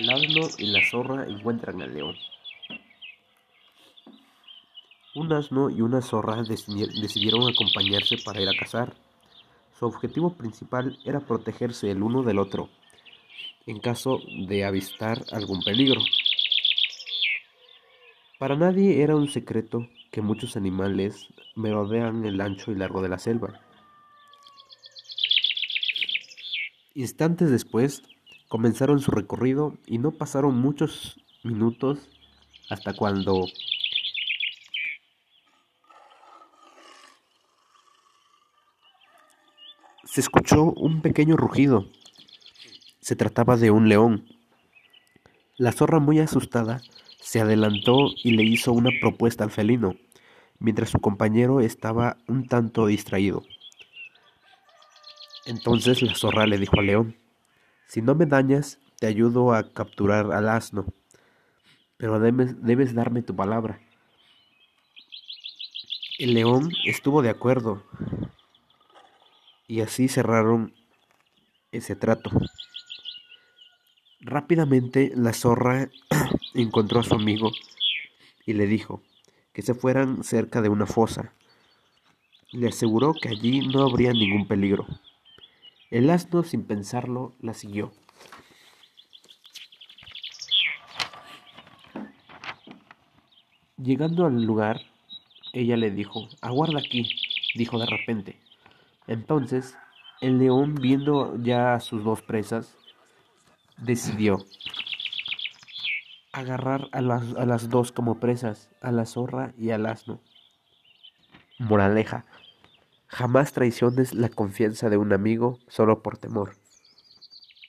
El asno y la zorra encuentran al león. Un asno y una zorra decidieron acompañarse para ir a cazar. Su objetivo principal era protegerse el uno del otro en caso de avistar algún peligro. Para nadie era un secreto que muchos animales merodean el ancho y largo de la selva. Instantes después comenzaron su recorrido y no pasaron muchos minutos hasta cuando se escuchó un pequeño rugido. Se trataba de un león. La zorra muy asustada se adelantó y le hizo una propuesta al felino, mientras su compañero estaba un tanto distraído. Entonces la zorra le dijo al león, si no me dañas, te ayudo a capturar al asno, pero debes, darme tu palabra. El león estuvo de acuerdo y así cerraron ese trato. Rápidamente la zorra encontró a su amigo y le dijo que se fueran cerca de una fosa. Le aseguró que allí no habría ningún peligro. El asno, sin pensarlo, la siguió. Llegando al lugar, ella le dijo, aguarda aquí, dijo de repente. Entonces, el león, viendo ya a sus dos presas, decidió agarrar a las, a las dos como presas, a la zorra y al asno. Moraleja, Jamás traiciones la confianza de un amigo solo por temor.